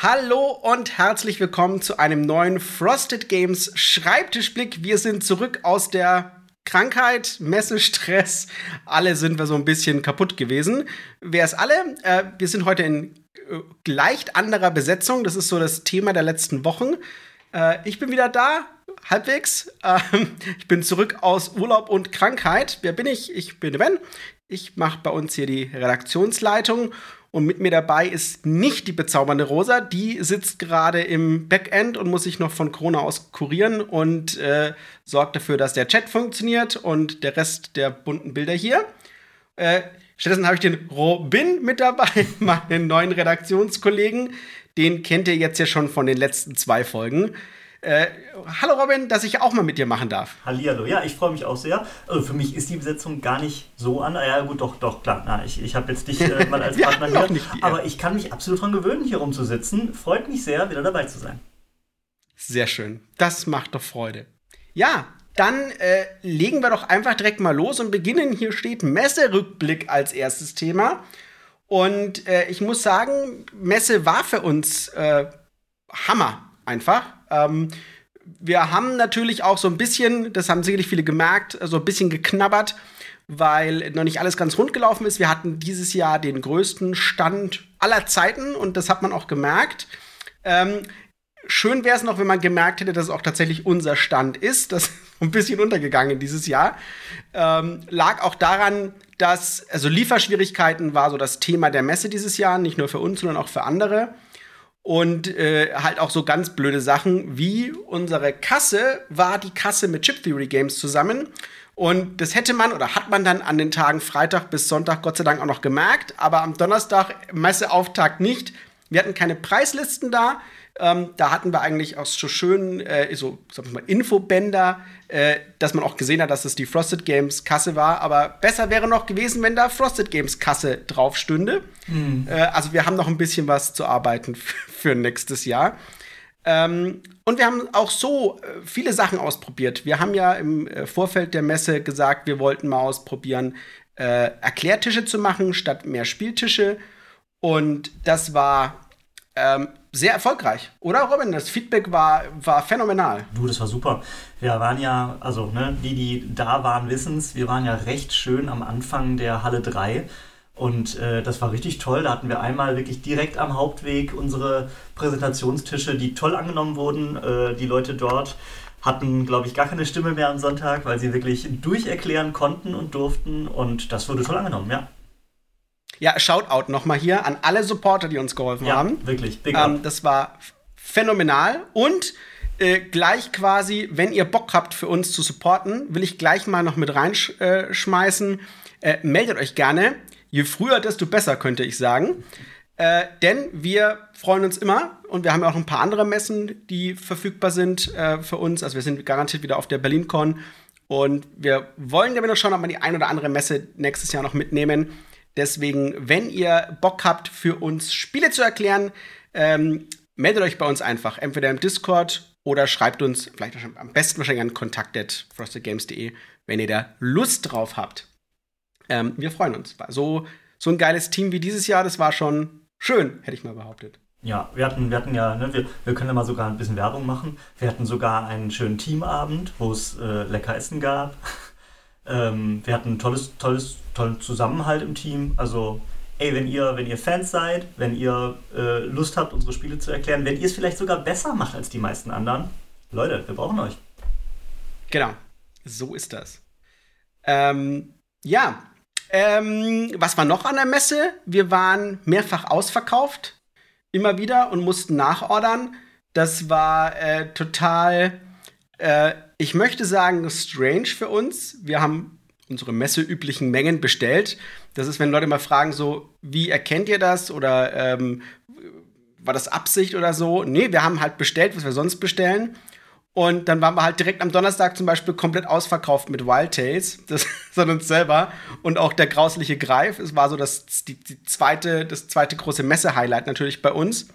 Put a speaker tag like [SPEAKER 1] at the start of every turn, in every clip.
[SPEAKER 1] Hallo und herzlich willkommen zu einem neuen Frosted Games Schreibtischblick. Wir sind zurück aus der Krankheit, Messestress. Alle sind wir so ein bisschen kaputt gewesen. Wer ist alle? Äh, wir sind heute in äh, leicht anderer Besetzung. Das ist so das Thema der letzten Wochen. Äh, ich bin wieder da, halbwegs. Ähm, ich bin zurück aus Urlaub und Krankheit. Wer bin ich? Ich bin Ben. Ich mache bei uns hier die Redaktionsleitung und mit mir dabei ist nicht die bezaubernde Rosa. Die sitzt gerade im Backend und muss sich noch von Corona aus kurieren und äh, sorgt dafür, dass der Chat funktioniert und der Rest der bunten Bilder hier. Äh, stattdessen habe ich den Robin mit dabei, meinen neuen Redaktionskollegen. Den kennt ihr jetzt ja schon von den letzten zwei Folgen. Äh, hallo Robin, dass ich auch mal mit dir machen darf.
[SPEAKER 2] Hallihallo, ja, ich freue mich auch sehr. Also für mich ist die Besetzung gar nicht so an. Ja, gut, doch, doch, klar. Na, ich ich habe jetzt dich äh, mal als Partner hier. Nicht, aber ich kann mich absolut dran gewöhnen, hier rumzusitzen. Freut mich sehr, wieder dabei zu sein.
[SPEAKER 1] Sehr schön. Das macht doch Freude. Ja, dann äh, legen wir doch einfach direkt mal los und beginnen. Hier steht Messerückblick als erstes Thema. Und äh, ich muss sagen, Messe war für uns äh, Hammer einfach. Ähm, wir haben natürlich auch so ein bisschen, das haben sicherlich viele gemerkt, so ein bisschen geknabbert, weil noch nicht alles ganz rund gelaufen ist. Wir hatten dieses Jahr den größten Stand aller Zeiten und das hat man auch gemerkt. Ähm, schön wäre es noch, wenn man gemerkt hätte, dass es auch tatsächlich unser Stand ist. Das ist ein bisschen untergegangen dieses Jahr. Ähm, lag auch daran, dass, also Lieferschwierigkeiten war so das Thema der Messe dieses Jahr, nicht nur für uns, sondern auch für andere und äh, halt auch so ganz blöde Sachen wie unsere Kasse war die Kasse mit Chip Theory Games zusammen. Und das hätte man oder hat man dann an den Tagen Freitag bis Sonntag Gott sei Dank auch noch gemerkt, aber am Donnerstag Messeauftakt nicht. Wir hatten keine Preislisten da. Ähm, da hatten wir eigentlich auch so schön äh, so sag ich mal, Infobänder, äh, dass man auch gesehen hat, dass es die Frosted Games Kasse war. Aber besser wäre noch gewesen, wenn da Frosted Games Kasse drauf stünde. Mhm. Äh, also wir haben noch ein bisschen was zu arbeiten für nächstes Jahr. Ähm, und wir haben auch so äh, viele Sachen ausprobiert. Wir haben ja im äh, Vorfeld der Messe gesagt, wir wollten mal ausprobieren, äh, Erklärtische zu machen statt mehr Spieltische. Und das war ähm, sehr erfolgreich, oder Robin? Das Feedback war, war phänomenal.
[SPEAKER 2] Du, das war super. Wir waren ja, also ne, die, die da waren, wissen es, wir waren ja recht schön am Anfang der Halle 3. Und äh, das war richtig toll. Da hatten wir einmal wirklich direkt am Hauptweg unsere Präsentationstische, die toll angenommen wurden. Äh, die Leute dort hatten, glaube ich, gar keine Stimme mehr am Sonntag, weil sie wirklich durcherklären konnten und durften. Und das wurde toll angenommen, ja.
[SPEAKER 1] Ja, Shoutout nochmal hier an alle Supporter, die uns geholfen ja, haben.
[SPEAKER 2] Wirklich,
[SPEAKER 1] big ähm, Das war phänomenal. Und äh, gleich quasi, wenn ihr Bock habt, für uns zu supporten, will ich gleich mal noch mit reinschmeißen. Äh, äh, meldet euch gerne. Je früher, desto besser, könnte ich sagen. Äh, denn wir freuen uns immer und wir haben ja auch ein paar andere Messen, die verfügbar sind äh, für uns. Also wir sind garantiert wieder auf der BerlinCon und wir wollen damit noch schauen, ob wir die ein oder andere Messe nächstes Jahr noch mitnehmen. Deswegen, wenn ihr Bock habt, für uns Spiele zu erklären, ähm, meldet euch bei uns einfach. Entweder im Discord oder schreibt uns vielleicht am besten wahrscheinlich an kontakt.frostedgames.de, wenn ihr da Lust drauf habt. Ähm, wir freuen uns. So, so ein geiles Team wie dieses Jahr, das war schon schön, hätte ich mal behauptet.
[SPEAKER 2] Ja, wir hatten, wir hatten ja, ne, wir, wir können ja mal sogar ein bisschen Werbung machen. Wir hatten sogar einen schönen Teamabend, wo es äh, lecker Essen gab. Ähm, wir hatten tolles, tolles, tollen Zusammenhalt im Team. Also, ey, wenn ihr, wenn ihr Fans seid, wenn ihr äh, Lust habt, unsere Spiele zu erklären, wenn ihr es vielleicht sogar besser macht als die meisten anderen, Leute, wir brauchen euch.
[SPEAKER 1] Genau, so ist das. Ähm, ja, ähm, was war noch an der Messe? Wir waren mehrfach ausverkauft, immer wieder und mussten nachordern. Das war äh, total äh, ich möchte sagen, strange für uns. Wir haben unsere messeüblichen Mengen bestellt. Das ist, wenn Leute mal fragen, so, wie erkennt ihr das? Oder ähm, war das Absicht oder so? Nee, wir haben halt bestellt, was wir sonst bestellen. Und dann waren wir halt direkt am Donnerstag zum Beispiel komplett ausverkauft mit Wild Tales, das von uns selber. Und auch der grausliche Greif. Es war so das, die, die zweite, das zweite große Messe-Highlight natürlich bei uns.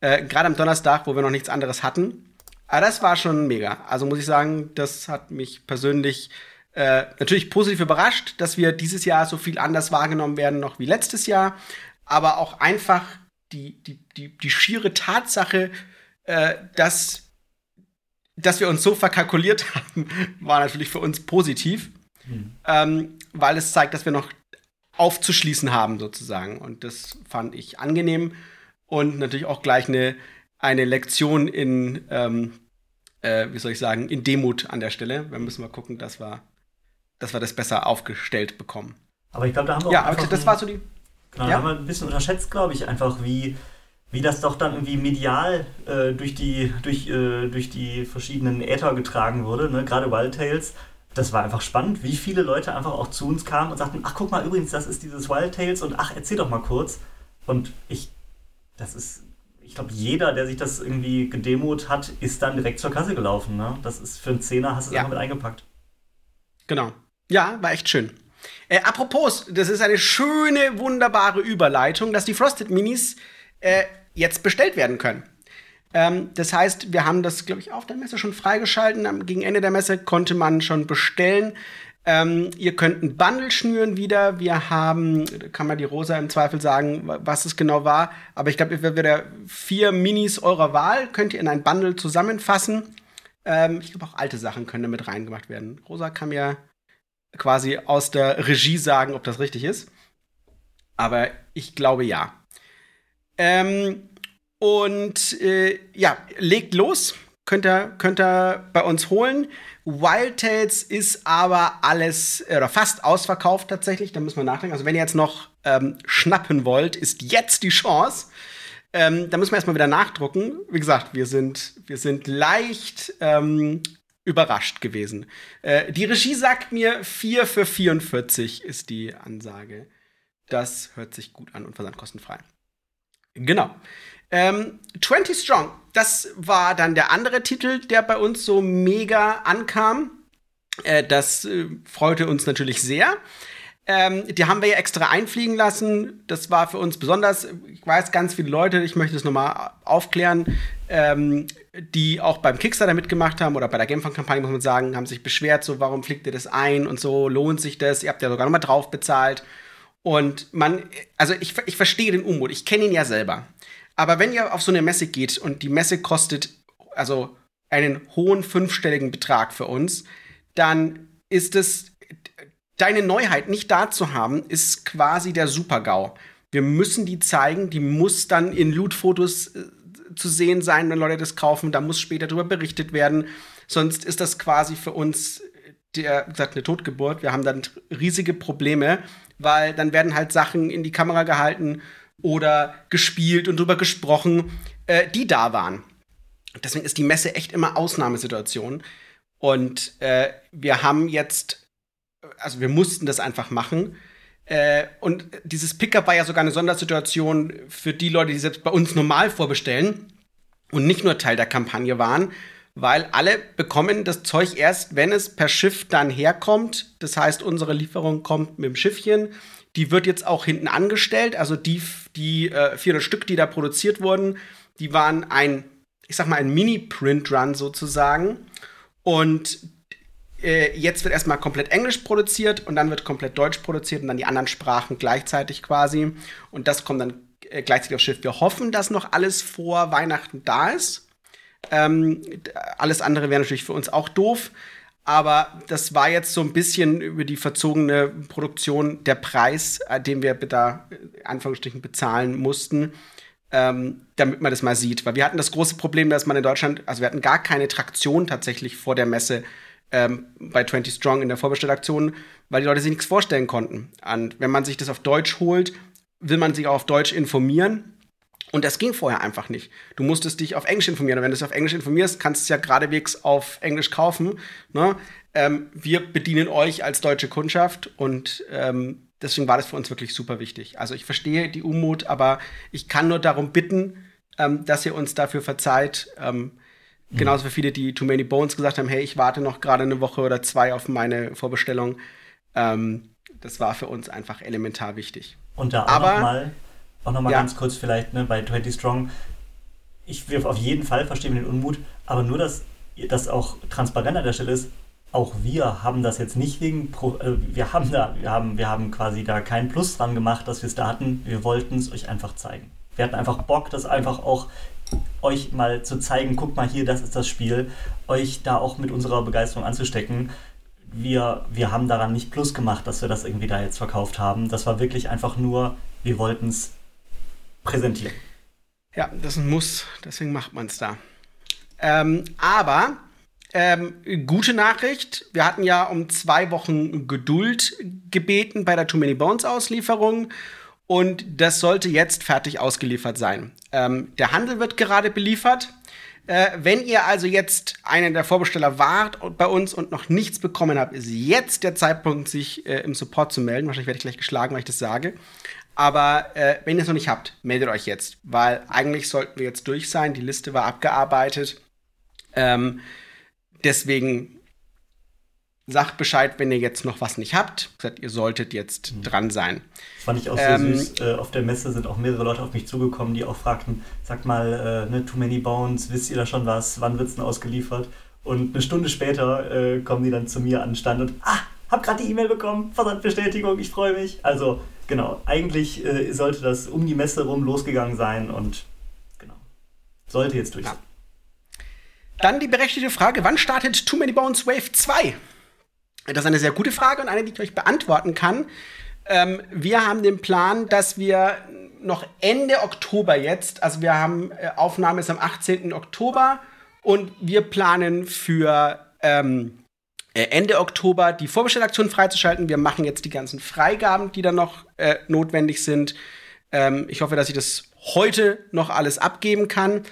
[SPEAKER 1] Äh, Gerade am Donnerstag, wo wir noch nichts anderes hatten. Aber das war schon mega. Also muss ich sagen, das hat mich persönlich äh, natürlich positiv überrascht, dass wir dieses Jahr so viel anders wahrgenommen werden noch wie letztes Jahr. Aber auch einfach die, die, die, die schiere Tatsache, äh, dass, dass wir uns so verkalkuliert haben, war natürlich für uns positiv, mhm. ähm, weil es zeigt, dass wir noch aufzuschließen haben, sozusagen. Und das fand ich angenehm und natürlich auch gleich eine, eine Lektion in, ähm, äh, wie soll ich sagen, in Demut an der Stelle. Wir müssen mal gucken, dass wir, dass wir das besser aufgestellt bekommen.
[SPEAKER 2] Aber ich glaube, da haben wir
[SPEAKER 1] auch. Ja, das war so die.
[SPEAKER 2] Genau, ja? haben wir ein bisschen unterschätzt, glaube ich, einfach, wie, wie das doch dann irgendwie medial äh, durch, die, durch, äh, durch die verschiedenen Äther getragen wurde, ne? gerade Wild Tales. Das war einfach spannend, wie viele Leute einfach auch zu uns kamen und sagten, ach guck mal, übrigens, das ist dieses Wild Tales und ach, erzähl doch mal kurz. Und ich, das ist, ich glaube, jeder, der sich das irgendwie gedemot hat, ist dann direkt zur Kasse gelaufen. Ne? Das ist für einen Zehner, hast du es ja. mit eingepackt.
[SPEAKER 1] Genau. Ja, war echt schön. Äh, apropos, das ist eine schöne, wunderbare Überleitung, dass die Frosted Minis äh, jetzt bestellt werden können. Ähm, das heißt, wir haben das, glaube ich, auf der Messe schon freigeschalten. Gegen Ende der Messe konnte man schon bestellen. Ähm, ihr könnt ein Bundle schnüren wieder. Wir haben, kann man die Rosa im Zweifel sagen, was es genau war. Aber ich glaube, werdet vier Minis eurer Wahl könnt ihr in ein Bundle zusammenfassen. Ähm, ich glaube, auch alte Sachen können damit reingemacht werden. Rosa kann mir quasi aus der Regie sagen, ob das richtig ist. Aber ich glaube ja. Ähm, und äh, ja, legt los. Könnt ihr, könnt ihr bei uns holen. Wild Tales ist aber alles oder fast ausverkauft tatsächlich. Da müssen wir nachdenken. Also, wenn ihr jetzt noch ähm, schnappen wollt, ist jetzt die Chance. Ähm, da müssen wir erstmal wieder nachdrucken. Wie gesagt, wir sind, wir sind leicht ähm, überrascht gewesen. Äh, die Regie sagt mir 4 für 44 ist die Ansage. Das hört sich gut an und versandkostenfrei. Genau. Ähm, 20 Strong, das war dann der andere Titel, der bei uns so mega ankam. Äh, das äh, freute uns natürlich sehr. Ähm, die haben wir ja extra einfliegen lassen. Das war für uns besonders. Ich weiß ganz viele Leute, ich möchte es nochmal aufklären, ähm, die auch beim Kickstarter mitgemacht haben oder bei der Gamefund-Kampagne, muss man sagen, haben sich beschwert, so, warum fliegt ihr das ein und so, lohnt sich das? Ihr habt ja sogar nochmal drauf bezahlt. Und man, also ich, ich verstehe den Unmut, ich kenne ihn ja selber. Aber wenn ihr auf so eine Messe geht und die Messe kostet also einen hohen fünfstelligen Betrag für uns, dann ist es deine Neuheit nicht da zu haben, ist quasi der Super-GAU. Wir müssen die zeigen, die muss dann in Loot-Fotos äh, zu sehen sein, wenn Leute das kaufen. Da muss später darüber berichtet werden. Sonst ist das quasi für uns der, gesagt, eine Totgeburt. Wir haben dann riesige Probleme, weil dann werden halt Sachen in die Kamera gehalten oder gespielt und darüber gesprochen, äh, die da waren. Deswegen ist die Messe echt immer Ausnahmesituation. Und äh, wir haben jetzt also wir mussten das einfach machen. Äh, und dieses Pickup war ja sogar eine Sondersituation für die Leute, die selbst bei uns normal vorbestellen und nicht nur Teil der Kampagne waren, weil alle bekommen das Zeug erst, wenn es per Schiff dann herkommt. Das heißt, unsere Lieferung kommt mit dem Schiffchen. Die wird jetzt auch hinten angestellt. Also die, die äh, 400 Stück, die da produziert wurden, die waren ein, ich sag mal, ein Mini-Print-Run sozusagen. Und äh, jetzt wird erstmal komplett Englisch produziert und dann wird komplett Deutsch produziert und dann die anderen Sprachen gleichzeitig quasi. Und das kommt dann äh, gleichzeitig aufs Schiff. Wir hoffen, dass noch alles vor Weihnachten da ist. Ähm, alles andere wäre natürlich für uns auch doof. Aber das war jetzt so ein bisschen über die verzogene Produktion der Preis, äh, den wir da in Anführungsstrichen bezahlen mussten, ähm, damit man das mal sieht. Weil wir hatten das große Problem, dass man in Deutschland, also wir hatten gar keine Traktion tatsächlich vor der Messe ähm, bei 20 Strong in der Vorbestellaktion, weil die Leute sich nichts vorstellen konnten. Und wenn man sich das auf Deutsch holt, will man sich auch auf Deutsch informieren. Und das ging vorher einfach nicht. Du musstest dich auf Englisch informieren. Und wenn du es auf Englisch informierst, kannst du es ja geradewegs auf Englisch kaufen. Ne? Ähm, wir bedienen euch als deutsche Kundschaft und ähm, deswegen war das für uns wirklich super wichtig. Also ich verstehe die Unmut, aber ich kann nur darum bitten, ähm, dass ihr uns dafür verzeiht. Ähm, Mhm. Genauso wie viele, die Too Many Bones gesagt haben, hey, ich warte noch gerade eine Woche oder zwei auf meine Vorbestellung. Ähm, das war für uns einfach elementar wichtig.
[SPEAKER 2] Und da auch nochmal noch mal ja. ganz kurz vielleicht ne, bei 20 Strong. Ich will auf jeden Fall verstehen den Unmut, aber nur, dass das auch transparent an der Stelle ist, auch wir haben das jetzt nicht wegen, Pro, äh, wir haben da, wir haben, wir haben quasi da keinen Plus dran gemacht, dass wir es da hatten. Wir wollten es euch einfach zeigen. Wir hatten einfach Bock, das einfach auch euch mal zu zeigen, guckt mal hier, das ist das Spiel, euch da auch mit unserer Begeisterung anzustecken. Wir, wir haben daran nicht Plus gemacht, dass wir das irgendwie da jetzt verkauft haben. Das war wirklich einfach nur, wir wollten es präsentieren.
[SPEAKER 1] Ja, das ist ein Muss, deswegen macht man es da. Ähm, aber ähm, gute Nachricht, wir hatten ja um zwei Wochen Geduld gebeten bei der Too Many Bones Auslieferung und das sollte jetzt fertig ausgeliefert sein. Ähm, der Handel wird gerade beliefert. Äh, wenn ihr also jetzt einen der Vorbesteller wart bei uns und noch nichts bekommen habt, ist jetzt der Zeitpunkt, sich äh, im Support zu melden. Wahrscheinlich werde ich gleich geschlagen, weil ich das sage. Aber äh, wenn ihr es noch nicht habt, meldet euch jetzt, weil eigentlich sollten wir jetzt durch sein. Die Liste war abgearbeitet. Ähm, deswegen sagt Bescheid, wenn ihr jetzt noch was nicht habt. Gesagt, ihr solltet jetzt mhm. dran sein.
[SPEAKER 2] Das fand ich auch sehr ähm, süß. Äh, auf der Messe sind auch mehrere Leute auf mich zugekommen, die auch fragten, sagt mal, äh, ne, Too Many Bones, wisst ihr da schon was? Wann wird es denn ausgeliefert? Und eine Stunde später äh, kommen die dann zu mir an den Stand und, ah, hab gerade die E-Mail bekommen, Versandbestätigung, ich freue mich. Also, genau, eigentlich äh, sollte das um die Messe rum losgegangen sein und genau, sollte jetzt durch. Ja.
[SPEAKER 1] Dann die berechtigte Frage, wann startet Too Many Bones Wave 2? Das ist eine sehr gute Frage und eine, die ich euch beantworten kann. Ähm, wir haben den Plan, dass wir noch Ende Oktober jetzt, also wir haben äh, Aufnahme ist am 18. Oktober und wir planen für ähm, äh, Ende Oktober die Vorbestellaktion freizuschalten. Wir machen jetzt die ganzen Freigaben, die dann noch äh, notwendig sind. Ähm, ich hoffe, dass ich das heute noch alles abgeben kann.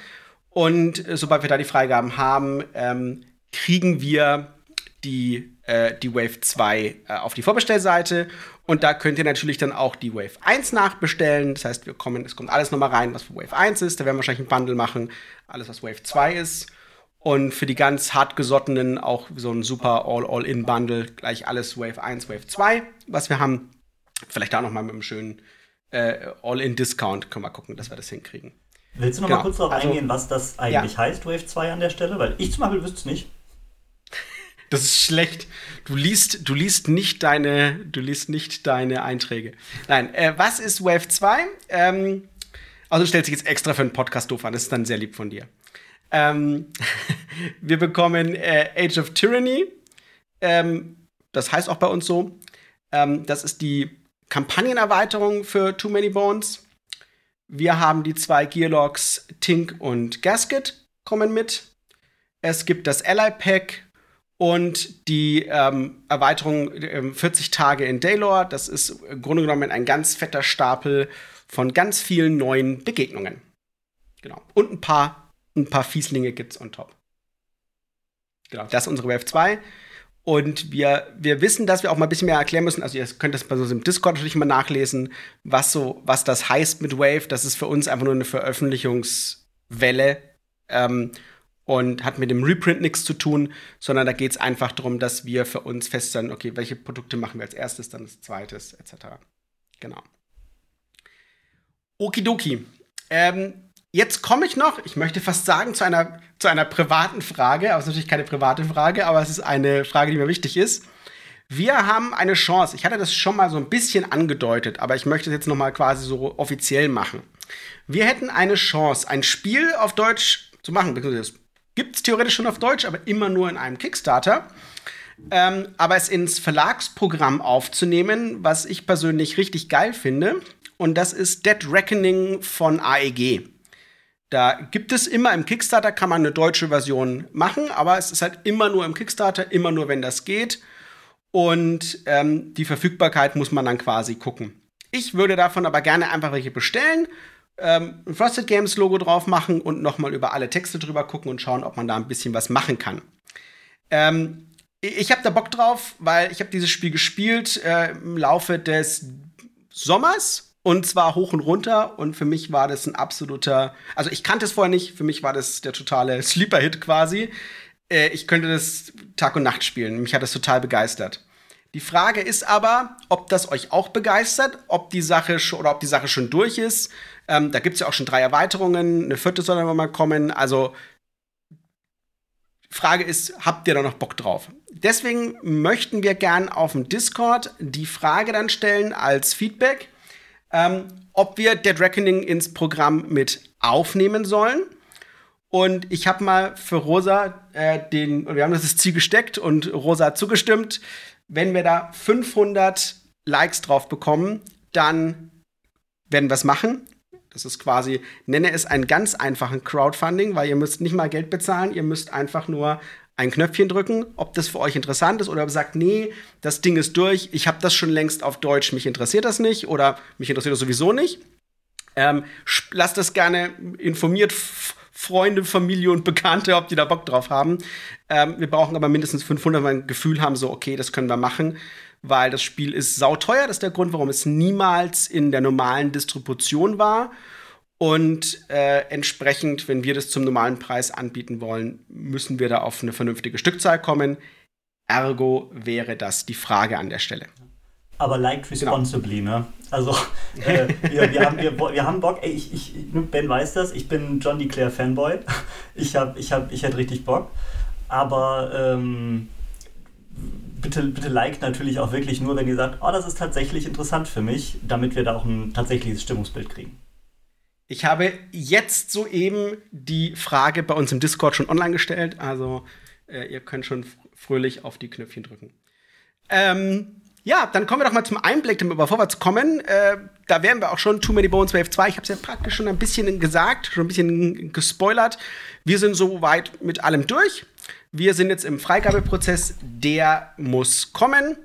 [SPEAKER 1] Und äh, sobald wir da die Freigaben haben, ähm, kriegen wir die, äh, die Wave 2 äh, auf die Vorbestellseite. Und da könnt ihr natürlich dann auch die Wave 1 nachbestellen. Das heißt, wir kommen, es kommt alles nochmal rein, was für Wave 1 ist. Da werden wir wahrscheinlich ein Bundle machen. Alles, was Wave 2 ist. Und für die ganz hartgesottenen auch so ein super All-All-In-Bundle. Gleich alles Wave 1, Wave 2, was wir haben. Vielleicht da nochmal mit einem schönen äh, All-In-Discount können wir gucken, dass wir das hinkriegen.
[SPEAKER 2] Willst du noch genau. mal kurz darauf also, eingehen, was das eigentlich ja. heißt, Wave 2 an der Stelle? Weil ich zum Beispiel wüsste es nicht.
[SPEAKER 1] Das ist schlecht. Du liest, du liest nicht deine, du liest nicht deine Einträge. Nein, äh, was ist Wave 2? Ähm, also du stellst dich jetzt extra für einen Podcast doof an. Das ist dann sehr lieb von dir. Ähm, wir bekommen äh, Age of Tyranny. Ähm, das heißt auch bei uns so. Ähm, das ist die Kampagnenerweiterung für Too Many Bones. Wir haben die zwei Gearlocks Tink und Gasket kommen mit. Es gibt das Ally Pack und die ähm, Erweiterung äh, 40 Tage in Daylor. Das ist im Grunde genommen ein ganz fetter Stapel von ganz vielen neuen Begegnungen. Genau. Und ein paar, ein paar Fieslinge gibt's on top. Genau, das ist unsere Wave 2. Und wir, wir wissen, dass wir auch mal ein bisschen mehr erklären müssen. Also ihr könnt das bei so im Discord natürlich mal nachlesen, was so, was das heißt mit Wave. Das ist für uns einfach nur eine Veröffentlichungswelle ähm, und hat mit dem Reprint nichts zu tun, sondern da geht es einfach darum, dass wir für uns feststellen, okay, welche Produkte machen wir als erstes, dann als zweites, etc. Genau. Okidoki. Ähm, Jetzt komme ich noch, ich möchte fast sagen, zu einer, zu einer privaten Frage, aber es ist natürlich keine private Frage, aber es ist eine Frage, die mir wichtig ist. Wir haben eine Chance. Ich hatte das schon mal so ein bisschen angedeutet, aber ich möchte es jetzt noch mal quasi so offiziell machen. Wir hätten eine Chance, ein Spiel auf Deutsch zu machen. Das gibt es theoretisch schon auf Deutsch, aber immer nur in einem Kickstarter. Ähm, aber es ins Verlagsprogramm aufzunehmen, was ich persönlich richtig geil finde. Und das ist Dead Reckoning von AEG. Da gibt es immer im Kickstarter, kann man eine deutsche Version machen, aber es ist halt immer nur im Kickstarter, immer nur, wenn das geht. Und ähm, die Verfügbarkeit muss man dann quasi gucken. Ich würde davon aber gerne einfach welche bestellen, ähm, ein Frosted Games Logo drauf machen und nochmal über alle Texte drüber gucken und schauen, ob man da ein bisschen was machen kann. Ähm, ich habe da Bock drauf, weil ich habe dieses Spiel gespielt äh, im Laufe des Sommers und zwar hoch und runter. Und für mich war das ein absoluter. Also, ich kannte es vorher nicht. Für mich war das der totale Sleeper-Hit quasi. Äh, ich könnte das Tag und Nacht spielen. Mich hat das total begeistert. Die Frage ist aber, ob das euch auch begeistert, ob die Sache schon, oder ob die Sache schon durch ist. Ähm, da gibt es ja auch schon drei Erweiterungen. Eine vierte soll dann mal kommen. Also, Frage ist, habt ihr da noch Bock drauf? Deswegen möchten wir gern auf dem Discord die Frage dann stellen als Feedback ähm, ob wir Dead Reckoning ins Programm mit aufnehmen sollen. Und ich habe mal für Rosa äh, den, wir haben das Ziel gesteckt und Rosa hat zugestimmt. Wenn wir da 500 Likes drauf bekommen, dann werden wir es machen. Das ist quasi, nenne es einen ganz einfachen Crowdfunding, weil ihr müsst nicht mal Geld bezahlen, ihr müsst einfach nur ein Knöpfchen drücken, ob das für euch interessant ist oder sagt, nee, das Ding ist durch, ich habe das schon längst auf Deutsch, mich interessiert das nicht oder mich interessiert das sowieso nicht. Ähm, lasst das gerne informiert Freunde, Familie und Bekannte, ob die da Bock drauf haben. Ähm, wir brauchen aber mindestens 500, weil wir ein Gefühl haben, so, okay, das können wir machen, weil das Spiel ist sauteuer. Das ist der Grund, warum es niemals in der normalen Distribution war. Und äh, entsprechend, wenn wir das zum normalen Preis anbieten wollen, müssen wir da auf eine vernünftige Stückzahl kommen. Ergo wäre das die Frage an der Stelle.
[SPEAKER 2] Aber liked genau. responsibly, genau. ne? Also, äh, wir, wir, haben, wir, wir haben Bock. Ey, ich, ich, Ben weiß das, ich bin John DeClaire Fanboy. Ich, hab, ich, hab, ich hätte richtig Bock. Aber ähm, bitte, bitte liked natürlich auch wirklich nur, wenn ihr sagt, oh, das ist tatsächlich interessant für mich, damit wir da auch ein tatsächliches Stimmungsbild kriegen.
[SPEAKER 1] Ich habe jetzt soeben die Frage bei uns im Discord schon online gestellt, also äh, ihr könnt schon fröhlich auf die Knöpfchen drücken. Ähm, ja, dann kommen wir doch mal zum Einblick, damit wir vorwärts kommen. Äh, da wären wir auch schon Too Many Bones Wave 2. Ich habe es ja praktisch schon ein bisschen gesagt, schon ein bisschen gespoilert. Wir sind soweit mit allem durch. Wir sind jetzt im Freigabeprozess. Der muss kommen.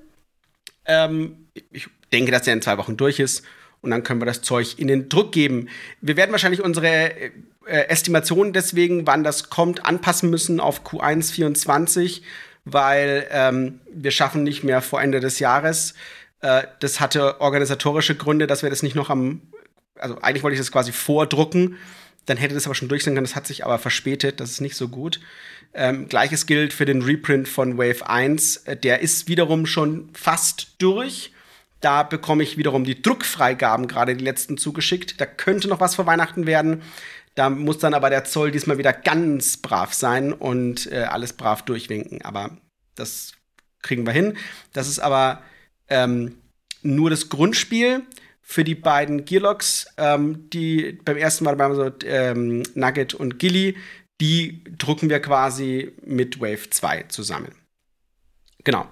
[SPEAKER 1] Ähm, ich denke, dass der in zwei Wochen durch ist und dann können wir das Zeug in den Druck geben. Wir werden wahrscheinlich unsere äh, Estimationen deswegen, wann das kommt, anpassen müssen auf Q1 24, weil ähm, wir schaffen nicht mehr vor Ende des Jahres. Äh, das hatte organisatorische Gründe, dass wir das nicht noch am, also eigentlich wollte ich das quasi vordrucken, dann hätte das aber schon durch sein können. Das hat sich aber verspätet, das ist nicht so gut. Ähm, Gleiches gilt für den Reprint von Wave 1. Äh, der ist wiederum schon fast durch. Da bekomme ich wiederum die Druckfreigaben, gerade die letzten zugeschickt. Da könnte noch was vor Weihnachten werden. Da muss dann aber der Zoll diesmal wieder ganz brav sein und äh, alles brav durchwinken. Aber das kriegen wir hin. Das ist aber ähm, nur das Grundspiel für die beiden Gearlocks, ähm, die beim ersten Mal waren, so ähm, Nugget und Gilly, die drucken wir quasi mit Wave 2 zusammen. Genau.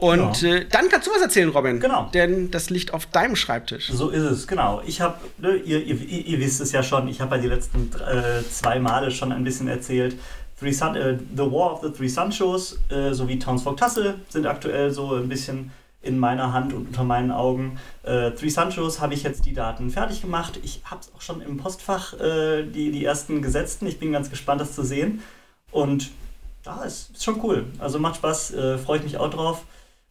[SPEAKER 1] Und genau. äh, dann kannst du was erzählen, Robin.
[SPEAKER 2] Genau.
[SPEAKER 1] Denn das liegt auf deinem Schreibtisch.
[SPEAKER 2] So ist es, genau. Ich habe, ne, ihr, ihr, ihr, wisst es ja schon, ich habe ja die letzten äh, zwei Male schon ein bisschen erzählt. Three Sun, äh, the War of the Three Sun Shows äh, sowie Townsfolk Tassel sind aktuell so ein bisschen in meiner Hand und unter meinen Augen. Äh, Three Sun Shows habe ich jetzt die Daten fertig gemacht. Ich habe es auch schon im Postfach äh, die, die ersten gesetzten. Ich bin ganz gespannt, das zu sehen. Und ja, es ist schon cool. Also macht Spaß, äh, freue ich mich auch drauf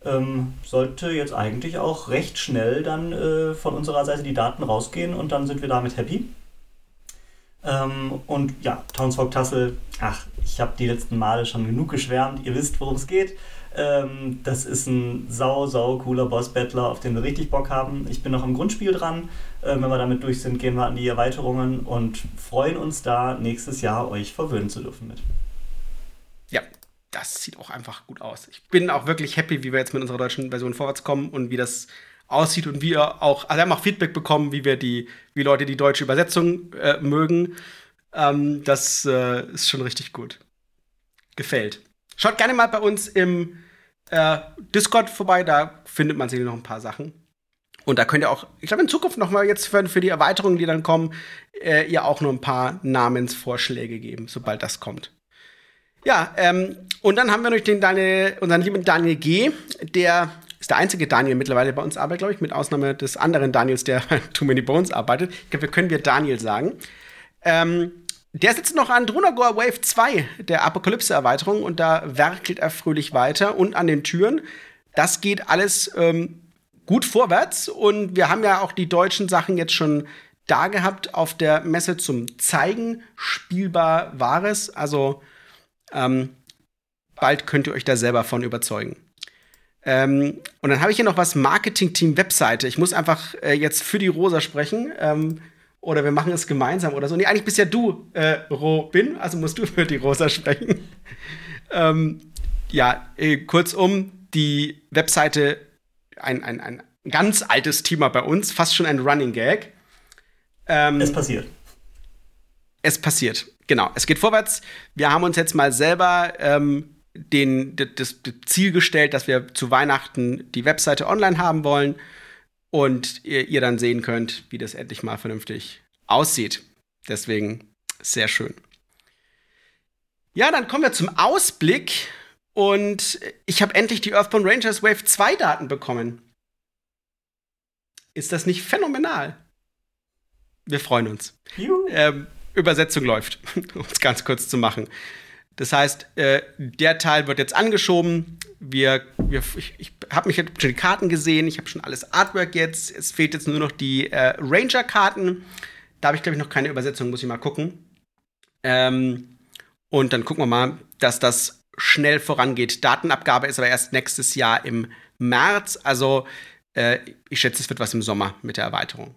[SPEAKER 2] ähm, sollte jetzt eigentlich auch recht schnell dann äh, von unserer Seite die Daten rausgehen und dann sind wir damit happy. Ähm, und ja, Townsfolk Tassel, ach, ich habe die letzten Male schon genug geschwärmt, ihr wisst, worum es geht. Ähm, das ist ein sau, sau cooler Boss-Battler, auf den wir richtig Bock haben. Ich bin noch im Grundspiel dran. Äh, wenn wir damit durch sind, gehen wir an die Erweiterungen und freuen uns da nächstes Jahr euch verwöhnen zu dürfen mit
[SPEAKER 1] das sieht auch einfach gut aus. Ich bin auch wirklich happy, wie wir jetzt mit unserer deutschen Version vorwärts kommen und wie das aussieht und wie wir auch, also wir haben auch Feedback bekommen, wie wir die, wie Leute die deutsche Übersetzung äh, mögen. Ähm, das äh, ist schon richtig gut. Gefällt. Schaut gerne mal bei uns im äh, Discord vorbei, da findet man sicher noch ein paar Sachen. Und da könnt ihr auch, ich glaube, in Zukunft noch mal jetzt für, für die Erweiterungen, die dann kommen, äh, ihr auch noch ein paar Namensvorschläge geben, sobald das kommt. Ja, ähm, und dann haben wir noch den Daniel, unseren lieben Daniel G., der ist der einzige Daniel mittlerweile bei uns arbeitet, glaube ich, mit Ausnahme des anderen Daniels, der bei Too Many Bones arbeitet. Ich glaube, wir können wir Daniel sagen. Ähm, der sitzt noch an Drunagor Wave 2, der Apokalypse-Erweiterung, und da werkelt er fröhlich weiter und an den Türen. Das geht alles ähm, gut vorwärts und wir haben ja auch die deutschen Sachen jetzt schon da gehabt auf der Messe zum Zeigen. Spielbar war es. Also ähm, bald könnt ihr euch da selber von überzeugen. Ähm, und dann habe ich hier noch was Marketing-Team-Webseite. Ich muss einfach äh, jetzt für die Rosa sprechen. Ähm, oder wir machen es gemeinsam oder so. Nee, eigentlich bist ja du äh, Robin, also musst du für die Rosa sprechen. ähm, ja, äh, kurzum, die Webseite, ein, ein, ein ganz altes Thema bei uns, fast schon ein Running Gag.
[SPEAKER 2] Ähm, es passiert.
[SPEAKER 1] Es passiert, genau. Es geht vorwärts. Wir haben uns jetzt mal selber ähm, den, das, Ziel gestellt, dass wir zu Weihnachten die Webseite online haben wollen und ihr, ihr dann sehen könnt, wie das endlich mal vernünftig aussieht. Deswegen sehr schön. Ja, dann kommen wir zum Ausblick. Und ich habe endlich die Earthbound Rangers Wave 2 Daten bekommen. Ist das nicht phänomenal? Wir freuen uns. Ähm, Übersetzung läuft, um es ganz kurz zu machen. Das heißt, äh, der Teil wird jetzt angeschoben. Wir, wir ich, ich habe mich jetzt schon die Karten gesehen, ich habe schon alles Artwork jetzt. Es fehlt jetzt nur noch die äh, Ranger-Karten. Da habe ich, glaube ich, noch keine Übersetzung, muss ich mal gucken. Ähm, und dann gucken wir mal, dass das schnell vorangeht. Datenabgabe ist aber erst nächstes Jahr im März. Also äh, ich schätze, es wird was im Sommer mit der Erweiterung.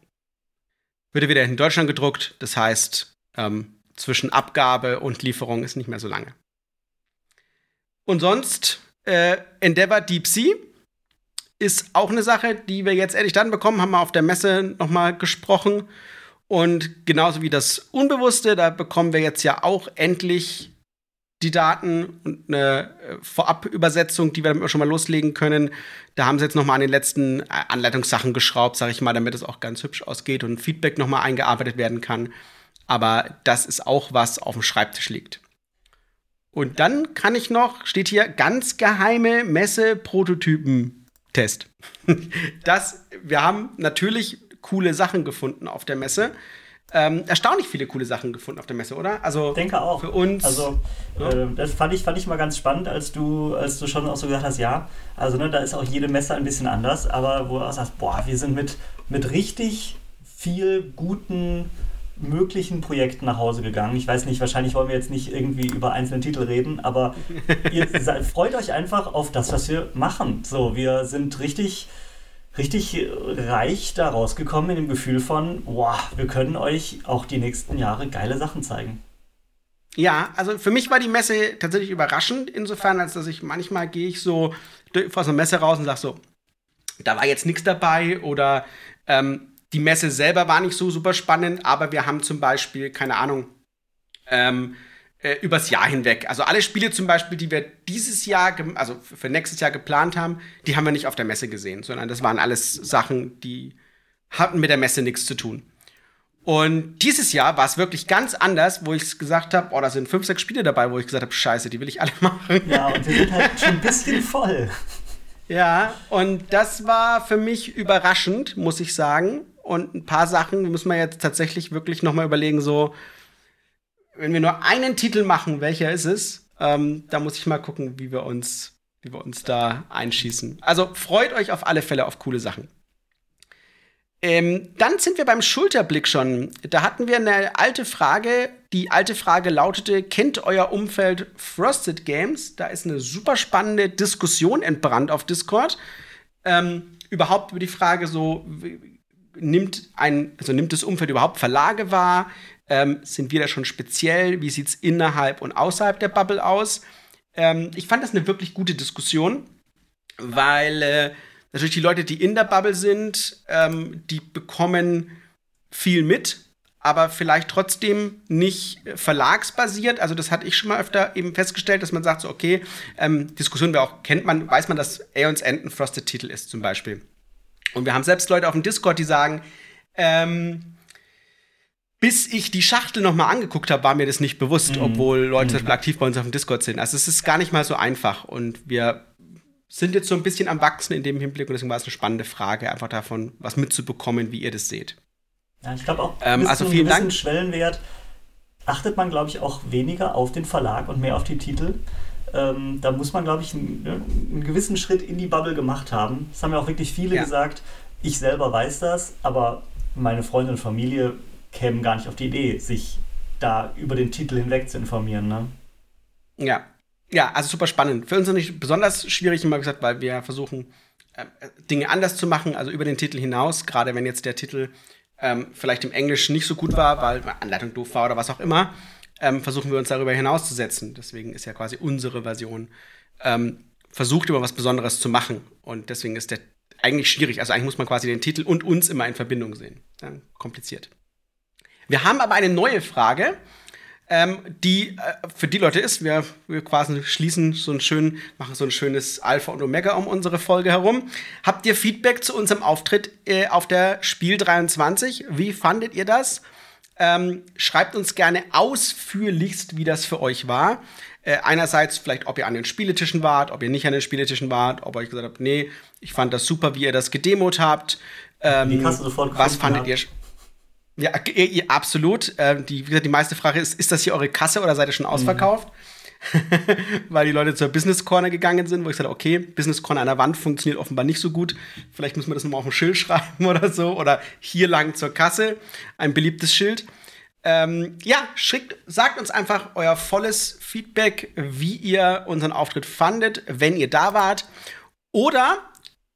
[SPEAKER 1] Wird wieder in Deutschland gedruckt. Das heißt, ähm, zwischen Abgabe und Lieferung ist nicht mehr so lange. Und sonst, äh, Endeavor Deep Sea ist auch eine Sache, die wir jetzt ehrlich dann bekommen, haben wir auf der Messe nochmal gesprochen. Und genauso wie das Unbewusste, da bekommen wir jetzt ja auch endlich die Daten und eine äh, Vorabübersetzung, die wir schon mal loslegen können. Da haben sie jetzt noch mal an den letzten äh, Anleitungssachen geschraubt, sage ich mal, damit es auch ganz hübsch ausgeht und Feedback noch mal eingearbeitet werden kann. Aber das ist auch was auf dem Schreibtisch liegt. Und dann kann ich noch, steht hier, ganz geheime Messe-Prototypen-Test. das, wir haben natürlich coole Sachen gefunden auf der Messe. Ähm, erstaunlich viele coole Sachen gefunden auf der Messe, oder?
[SPEAKER 2] Also denke auch.
[SPEAKER 1] Für uns.
[SPEAKER 2] Also ja. äh, das fand ich, fand ich mal ganz spannend, als du, als du schon auch so gesagt hast, ja, also ne, da ist auch jede Messe ein bisschen anders, aber wo du auch sagst, boah, wir sind mit, mit richtig viel guten möglichen Projekten nach Hause gegangen. Ich weiß nicht, wahrscheinlich wollen wir jetzt nicht irgendwie über einzelne Titel reden, aber ihr seid, freut euch einfach auf das, was wir machen. So, wir sind richtig richtig reich da rausgekommen in dem Gefühl von, wow, wir können euch auch die nächsten Jahre geile Sachen zeigen.
[SPEAKER 1] Ja, also für mich war die Messe tatsächlich überraschend, insofern, als dass ich manchmal gehe ich so aus einer Messe raus und sage so, da war jetzt nichts dabei oder ähm, die Messe selber war nicht so super spannend, aber wir haben zum Beispiel, keine Ahnung, ähm, äh, übers Jahr hinweg. Also alle Spiele zum Beispiel, die wir dieses Jahr, also für nächstes Jahr geplant haben, die haben wir nicht auf der Messe gesehen, sondern das waren alles Sachen, die hatten mit der Messe nichts zu tun. Und dieses Jahr war es wirklich ganz anders, wo ich gesagt habe, oh, da sind fünf, sechs Spiele dabei, wo ich gesagt habe, scheiße, die will ich alle machen.
[SPEAKER 2] Ja, und wir sind halt schon ein bisschen voll.
[SPEAKER 1] Ja, und das war für mich überraschend, muss ich sagen. Und ein paar Sachen müssen wir jetzt tatsächlich wirklich noch mal überlegen, so, wenn wir nur einen Titel machen, welcher ist es? Ähm, da muss ich mal gucken, wie wir uns, wie wir uns da einschießen. Also freut euch auf alle Fälle auf coole Sachen. Ähm, dann sind wir beim Schulterblick schon. Da hatten wir eine alte Frage. Die alte Frage lautete: Kennt euer Umfeld Frosted Games? Da ist eine super spannende Diskussion entbrannt auf Discord. Ähm, überhaupt über die Frage so, nimmt ein, also nimmt das Umfeld überhaupt Verlage wahr? Ähm, sind wir da schon speziell? Wie sieht es innerhalb und außerhalb der Bubble aus? Ähm, ich fand das eine wirklich gute Diskussion, weil äh, natürlich die Leute, die in der Bubble sind, ähm, die bekommen viel mit, aber vielleicht trotzdem nicht verlagsbasiert. Also das hatte ich schon mal öfter eben festgestellt, dass man sagt so, okay, ähm, Diskussion wir auch kennt man, weiß man, dass Aeons End ein Frosted-Titel ist zum Beispiel. Und wir haben selbst Leute auf dem Discord, die sagen, ähm, bis ich die Schachtel noch mal angeguckt habe, war mir das nicht bewusst, mhm. obwohl Leute mhm. aktiv bei uns auf dem Discord sind. Also es ist gar nicht mal so einfach und wir sind jetzt so ein bisschen am Wachsen in dem Hinblick und deswegen war es eine spannende Frage, einfach davon was mitzubekommen, wie ihr das seht.
[SPEAKER 2] Ja, ich glaube auch, ähm, also vielen Dank. Schwellenwert achtet man, glaube ich, auch weniger auf den Verlag und mehr auf die Titel. Ähm, da muss man, glaube ich, einen, ne, einen, gewissen Schritt in die Bubble gemacht haben. Das haben ja auch wirklich viele ja. gesagt. Ich selber weiß das, aber meine Freunde und Familie kämen gar nicht auf die Idee, sich da über den Titel hinweg zu informieren. Ne?
[SPEAKER 1] Ja. Ja, also super spannend. Für uns ist nicht besonders schwierig, immer gesagt, weil wir versuchen, äh, Dinge anders zu machen, also über den Titel hinaus, gerade wenn jetzt der Titel ähm, vielleicht im Englischen nicht so gut war, weil Anleitung doof war oder was auch immer, ähm, versuchen wir uns darüber hinauszusetzen. Deswegen ist ja quasi unsere Version ähm, versucht, über was Besonderes zu machen. Und deswegen ist der eigentlich schwierig. Also eigentlich muss man quasi den Titel und uns immer in Verbindung sehen. Ja, kompliziert. Wir haben aber eine neue Frage, ähm, die äh, für die Leute ist. Wir, wir quasi schließen so ein schön, machen so ein schönes Alpha und Omega um unsere Folge herum. Habt ihr Feedback zu unserem Auftritt äh, auf der Spiel 23? Wie fandet ihr das? Ähm, schreibt uns gerne ausführlichst, wie das für euch war. Äh, einerseits vielleicht, ob ihr an den Spieletischen wart, ob ihr nicht an den Spieletischen wart, ob ihr euch gesagt habt, nee, ich fand das super, wie ihr das gedemot habt. Ähm,
[SPEAKER 2] die kannst du sofort
[SPEAKER 1] was fandet ihr? Ja, ihr, absolut. Ähm, die, die meiste Frage ist, ist das hier eure Kasse oder seid ihr schon ausverkauft? Mhm. Weil die Leute zur Business Corner gegangen sind, wo ich sagte, okay, Business Corner an der Wand funktioniert offenbar nicht so gut. Vielleicht müssen wir das nochmal auf ein Schild schreiben oder so. Oder hier lang zur Kasse. Ein beliebtes Schild. Ähm, ja, schickt, sagt uns einfach euer volles Feedback, wie ihr unseren Auftritt fandet, wenn ihr da wart. Oder,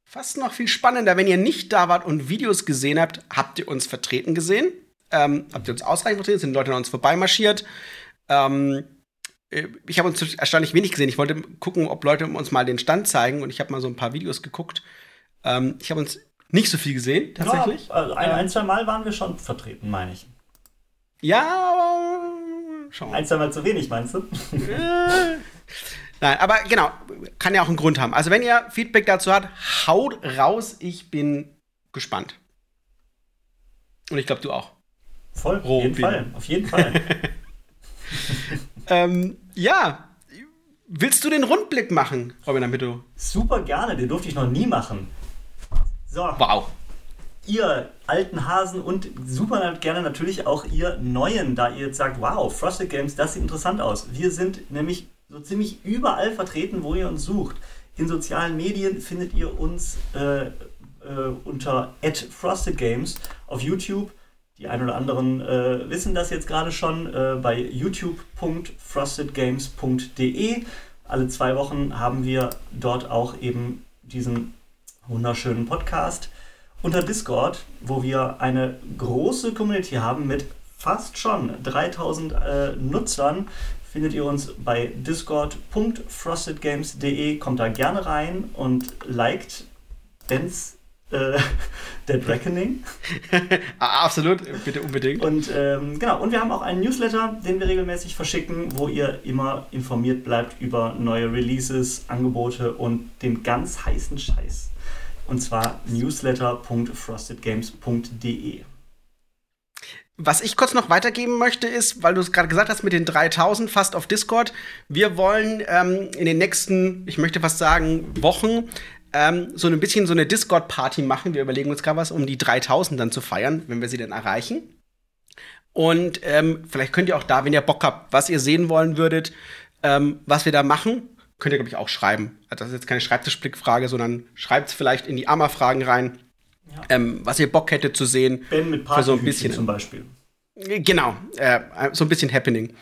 [SPEAKER 1] fast noch viel spannender, wenn ihr nicht da wart und Videos gesehen habt, habt ihr uns vertreten gesehen? Ähm, habt ihr uns ausreichend vertreten? Sind Leute an uns vorbeimarschiert? Ähm, äh, ich habe uns erstaunlich wenig gesehen. Ich wollte gucken, ob Leute uns mal den Stand zeigen und ich habe mal so ein paar Videos geguckt. Ähm, ich habe uns nicht so viel gesehen, tatsächlich.
[SPEAKER 2] Ja, also ein, ein, zwei Mal waren wir schon vertreten, meine ich.
[SPEAKER 1] Ja,
[SPEAKER 2] mal. Ein, zwei Mal zu wenig, meinst du?
[SPEAKER 1] Nein, aber genau, kann ja auch einen Grund haben. Also, wenn ihr Feedback dazu habt, haut raus. Ich bin gespannt. Und ich glaube, du auch.
[SPEAKER 2] Voll, auf jeden Fall. Auf jeden Fall.
[SPEAKER 1] ähm, ja, willst du den Rundblick machen, Robin Amito?
[SPEAKER 2] Super gerne, den durfte ich noch nie machen.
[SPEAKER 1] So. Wow
[SPEAKER 2] ihr alten Hasen und super gerne natürlich auch ihr neuen, da ihr jetzt sagt, wow, Frosted Games, das sieht interessant aus. Wir sind nämlich so ziemlich überall vertreten, wo ihr uns sucht. In sozialen Medien findet ihr uns äh, äh, unter @frostedgames auf YouTube. Die ein oder anderen äh, wissen das jetzt gerade schon äh, bei youtube.frostedgames.de. Alle zwei Wochen haben wir dort auch eben diesen wunderschönen Podcast unter Discord, wo wir eine große Community haben mit fast schon 3000 äh, Nutzern. Findet ihr uns bei discord.frostedgames.de. Kommt da gerne rein und liked Dance äh, Dead Reckoning.
[SPEAKER 1] Ah, absolut, bitte unbedingt.
[SPEAKER 2] Und ähm, genau, und wir haben auch einen Newsletter, den wir regelmäßig verschicken, wo ihr immer informiert bleibt über neue Releases, Angebote und den ganz heißen Scheiß und zwar newsletter.frostedgames.de.
[SPEAKER 1] Was ich kurz noch weitergeben möchte, ist, weil du es gerade gesagt hast mit den 3000 fast auf Discord, wir wollen ähm, in den nächsten, ich möchte fast sagen, Wochen ähm, so ein bisschen so eine Discord-Party machen. Wir überlegen uns gerade was, um die 3000 dann zu feiern, wenn wir sie denn erreichen. Und ähm, vielleicht könnt ihr auch da, wenn ihr Bock habt, was ihr sehen wollen würdet, ähm, was wir da machen, könnt ihr, glaube ich, auch schreiben. Also das ist jetzt keine Schreibtischblickfrage, sondern schreibt es vielleicht in die Amma-Fragen rein, ja. ähm, was ihr Bock hättet zu sehen.
[SPEAKER 2] Ben mit für so ein bisschen zum Beispiel.
[SPEAKER 1] Genau, äh, so ein bisschen Happening.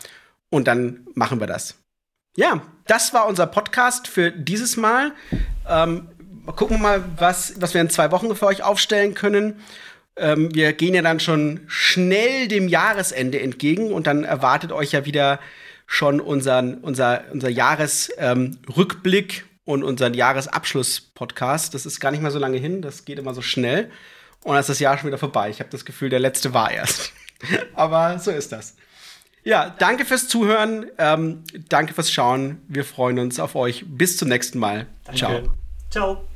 [SPEAKER 1] Und dann machen wir das. Ja, das war unser Podcast für dieses Mal. Ähm, gucken wir mal, was, was wir in zwei Wochen für euch aufstellen können. Ähm, wir gehen ja dann schon schnell dem Jahresende entgegen und dann erwartet euch ja wieder schon unseren, unser, unser Jahresrückblick ähm, und unseren Jahresabschluss-Podcast. Das ist gar nicht mal so lange hin, das geht immer so schnell. Und dann ist das Jahr schon wieder vorbei. Ich habe das Gefühl, der letzte war erst. Aber so ist das. Ja, danke fürs Zuhören. Ähm, danke fürs Schauen. Wir freuen uns auf euch. Bis zum nächsten Mal.
[SPEAKER 2] Danke. Ciao. Ciao.